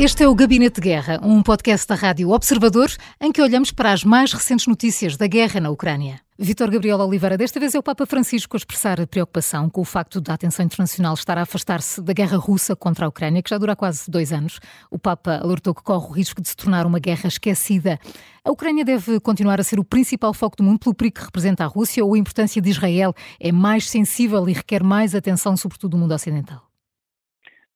Este é o Gabinete de Guerra, um podcast da Rádio Observador, em que olhamos para as mais recentes notícias da guerra na Ucrânia. Vítor Gabriel Oliveira, desta vez é o Papa Francisco a expressar preocupação com o facto da atenção internacional estar a afastar-se da guerra russa contra a Ucrânia, que já dura quase dois anos. O Papa alertou que corre o risco de se tornar uma guerra esquecida. A Ucrânia deve continuar a ser o principal foco do mundo pelo perigo que representa a Rússia ou a importância de Israel é mais sensível e requer mais atenção, sobretudo do mundo ocidental?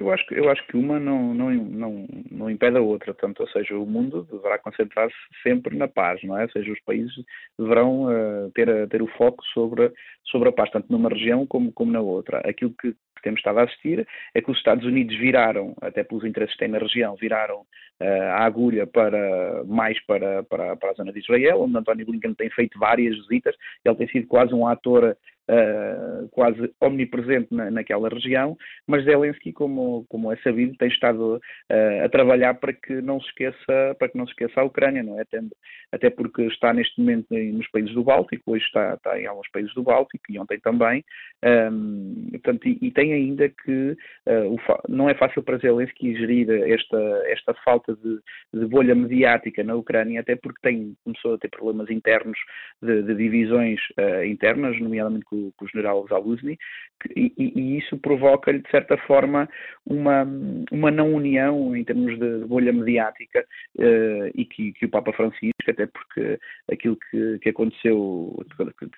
Eu acho que, eu acho que uma não, não, não, não impede a outra, portanto, ou seja, o mundo deverá concentrar-se sempre na paz, não é? Ou seja, os países deverão uh, ter, ter o foco sobre, sobre a paz, tanto numa região como, como na outra. Aquilo que, que temos estado a assistir é que os Estados Unidos viraram, até pelos interesses que têm na região, viraram uh, a agulha para, mais para, para, para a zona de Israel, onde António Blinken tem feito várias visitas, ele tem sido quase um ator uh, quase omnipresente na, naquela região, mas Zelensky, como, como é sabido, tem estado uh, a trabalhar para que não se esqueça, para que não se esqueça a Ucrânia, não é? Até, até porque está neste momento nos países do Báltico, hoje está, está em alguns países do Báltico e ontem também, um, portanto, e, e, tem ainda que uh, não é fácil para Zelensky gerir esta, esta falta de, de, bolha mediática na Ucrânia, até porque tem, começou a ter problemas internos de, de divisões uh, internas, nomeadamente com com, o general Zaluzny, e, e, isso provoca-lhe, de certa forma, uma, uma não união em termos de bolha mediática uh, e que, que, o Papa Francisco, até porque aquilo que, que aconteceu,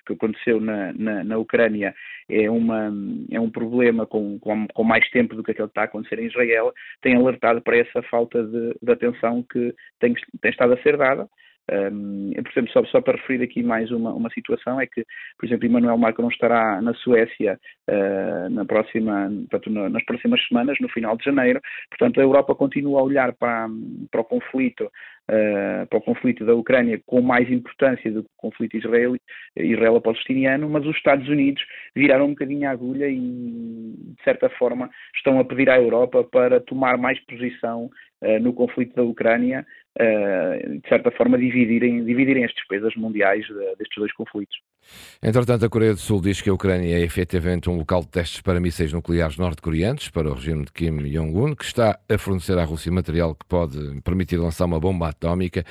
que aconteceu na, na, na, Ucrânia é, uma, é um problema com, com, com, mais tempo do que aquele que está a acontecer em Israel, tem alertado para essa falta de, de atenção que tem, tem estado a ser dada. Um, exemplo, só, só, para referir aqui mais uma, uma, situação, é que, por exemplo, Emmanuel Macron estará na Suécia uh, na próxima, portanto, nas próximas semanas, no final de janeiro. Portanto, a Europa continua a olhar para, para o conflito uh, para o conflito da Ucrânia com mais importância do que o conflito israelo-palestiniano, mas os Estados Unidos viraram um bocadinho a agulha e, de certa forma, estão a pedir à Europa para tomar mais posição uh, no conflito da Ucrânia, uh, de certa forma, dividirem, dividirem as despesas mundiais de, destes dois conflitos. Entretanto, a Coreia do Sul diz que a Ucrânia é efetivamente um local de testes para mísseis nucleares norte-coreanos para o regime de Kim Jong-un, que está a fornecer à Rússia material que pode permitir lançar uma bomba atómica.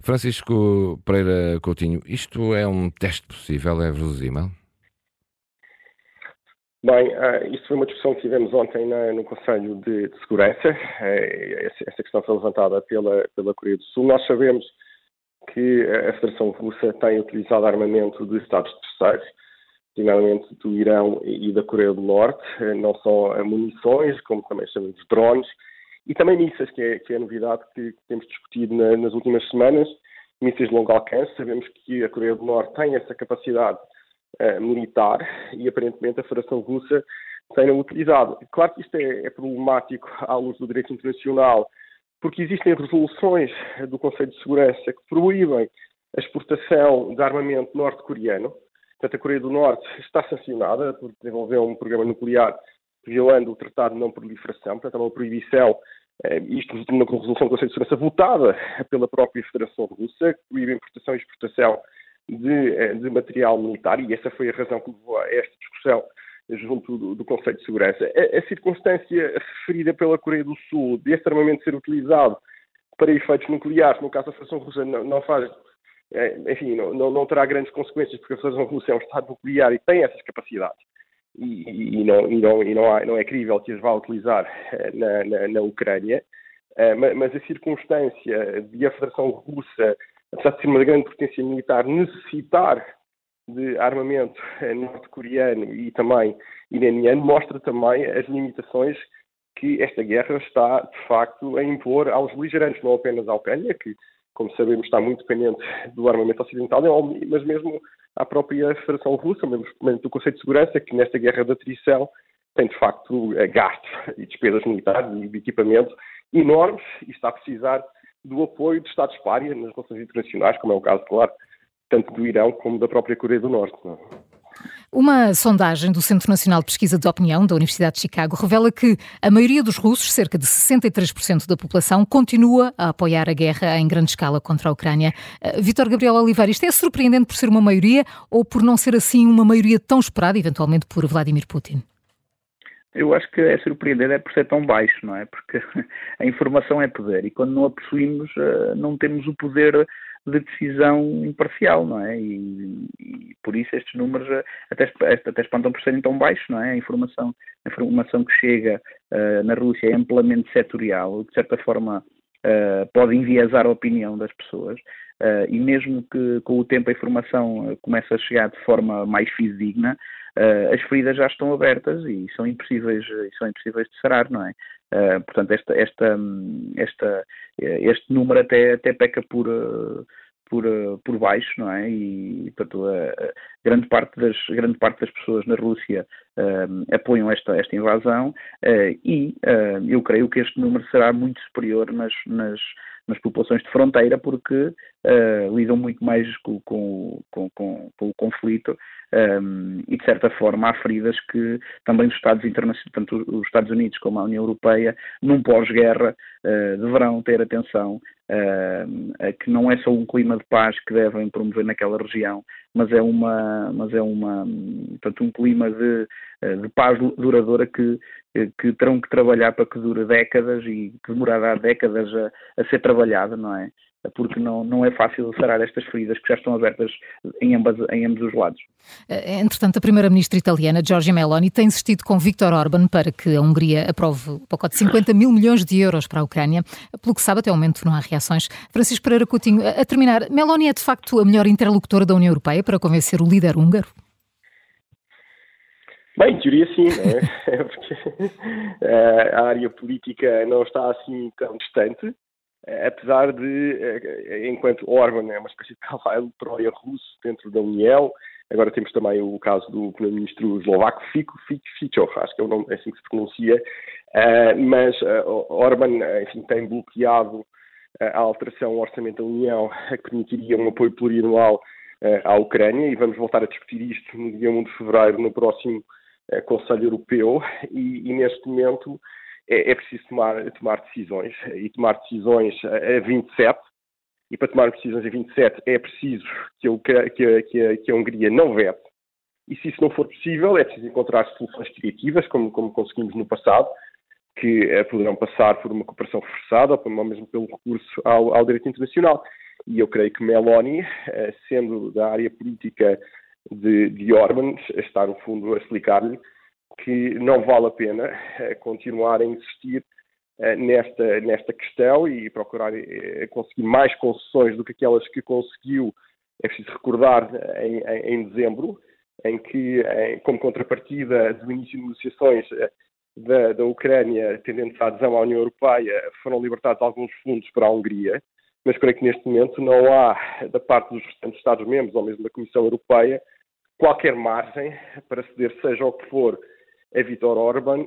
Francisco Pereira Coutinho, isto é um teste possível? É verosímil? Bem, uh, isso foi uma discussão que tivemos ontem no Conselho de, Segurança. Uh, essa, questão foi levantada pela, pela Coreia do Sul. Nós sabemos que a Federação Russa tem utilizado armamento de Estados terceiros, nomeadamente do Irão e da Coreia do Norte, não só munições, como também chamamos drones, e também mísseis, que é, que é a novidade que, temos discutido na, nas últimas semanas, mísseis de longo alcance. Sabemos que a Coreia do Norte tem essa capacidade uh, militar e aparentemente a Federação Russa tem-na utilizado. Claro que isto é, é, problemático à luz do direito internacional, porque existem resoluções do Conselho de Segurança que proíbem a exportação de armamento norte-coreano. Portanto, a Coreia do Norte está sancionada por desenvolver um programa nuclear violando o Tratado de Não Proliferação, portanto, é uma proibição eh, isto numa resolução do Conselho de Segurança votada pela própria Federação Russa, que proíbe a importação e exportação de, eh, de, material militar, e essa foi a razão que levou a esta discussão junto do, do Conselho de Segurança. A, a, circunstância referida pela Coreia do Sul desse armamento ser utilizado para efeitos nucleares, no caso da Federação Russa, não, não faz, é, enfim, não, não, não, terá grandes consequências, porque a Federação Russa é um Estado nuclear e tem essas capacidades e, e, não, e, não, e não, há, não, é crível que as vá utilizar eh, na, na, na Ucrânia, mas a circunstância de a Federação Russa, apesar de ser uma grande potência militar, necessitar de armamento eh, norte-coreano e também iraniano, mostra também as limitações que esta guerra está, de facto, a impor aos beligerantes, não apenas à Ucrânia, que, como sabemos, está muito dependente do armamento ocidental, mas mesmo à própria Federação Russa, membros do Conselho de Segurança, que nesta guerra de atrição tem de facto eh, gastos e despesas militares e de equipamento enormes e está a precisar do apoio de Estados párias nas relações internacionais, como é o caso, claro, tanto do Irão como da própria Coreia do Norte. É? Uma sondagem do Centro Nacional de Pesquisa de Opinião da Universidade de Chicago revela que a maioria dos russos, cerca de 63% da população, continua a apoiar a guerra em grande escala contra a Ucrânia. Uh, Vítor Gabriel Oliveira, isto é surpreendente por ser uma maioria ou por não ser assim uma maioria tão esperada, eventualmente, por Vladimir Putin? Eu acho que é surpreendente é por ser tão baixo, não é? Porque a informação é poder e quando não a possuímos eh, não temos o poder de decisão imparcial, não é? E, e, por isso estes números eh, até, até espantam por serem tão baixos, não é? A informação, a informação que chega uh, na Rússia é amplamente setorial, de certa forma uh, pode enviesar a opinião das pessoas. Uh, e mesmo que com o tempo a informação comece a chegar de forma mais fidedigna, uh, as feridas já estão abertas e são impossíveis, são impossíveis de sarar, não é? Uh, portanto, esta, esta, esta, este número até, até peca por, por, por baixo, não é? E, portanto, grande, parte das, grande parte das pessoas na Rússia uh, apoiam esta, esta invasão uh, e uh, eu creio que este número será muito superior nas, nas, nas populações de fronteira porque lidam muito mais com, com, com, com, o conflito um, e, de certa forma, há feridas que também os Estados internacionais, tanto os Estados Unidos como a União Europeia, num pós-guerra, deverão ter atenção uh, que não é só um clima de paz que devem promover naquela região, mas é uma, mas é uma, portanto, um clima de, eh, de paz duradoura que, que terão que trabalhar para que dure décadas e que demorará décadas a, a ser trabalhada, não é? Porque não, não é fácil sarar estas feridas que já estão abertas em, ambas, em ambos os lados. Eh, entretanto, a primeira-ministra italiana, Giorgia Meloni, tem insistido com Viktor Orban para que a Hungria aprove o pacote de 50 mil milhões de euros para a Ucrânia. Pelo que sabe, até o momento não há reações. Francisco Pereira Coutinho, a terminar, Meloni é de facto a melhor interlocutora da União Europeia para convencer o líder húngaro? Bem, em teoria sim, é? porque eh, a área política não está assim tão distante apesar de, eh, enquanto Orban é uma espécie de cavalo Troia russo dentro da União, agora temos também o caso do primeiro-ministro eslovaco Fico Ficov, acho que é, o nome, é assim que se pronuncia, eh, mas eh, Orban, enfim, tem bloqueado a alteração ao Orçamento da União que permitiria um apoio plurianual à Ucrânia e vamos voltar a discutir isto no dia 1 de fevereiro no próximo Conselho Europeu e, e neste momento é, é preciso tomar, tomar decisões e tomar decisões a 27 e para tomar decisões a 27 é preciso que, eu, que, a, que, a, que a Hungria não vete e se isso não for possível é preciso encontrar soluções criativas como, como conseguimos no passado que eh, poderão passar por uma cooperação forçada ou mesmo pelo recurso ao, ao direito internacional. E eu creio que Meloni, eh, sendo da área política de, de Orban, está no fundo a explicar-lhe que não vale a pena eh, continuar a insistir eh, nesta, nesta questão e procurar eh, conseguir mais concessões do que aquelas que conseguiu, é preciso recordar, em, em, em dezembro, em que, em, como contrapartida do início de negociações da, da Ucrânia tendentes à adesão à União Europeia, foram libertados alguns fundos para a Hungria, mas creio que neste momento não há, da parte dos restantes Estados-membros, ou mesmo da Comissão Europeia, qualquer margem para ceder seja o que for a Vítor Orban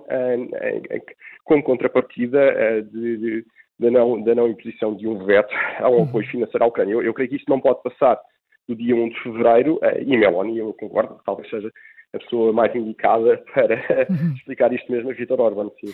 como contrapartida de, de, da, não, da não imposição de um veto a um apoio uhum. financeiro à Ucrânia. Eu, eu creio que isto não pode passar do dia 1 de fevereiro e Meloni, eu concordo, talvez seja a pessoa mais indicada para uhum. explicar isto mesmo a Vítor Orban. Sim.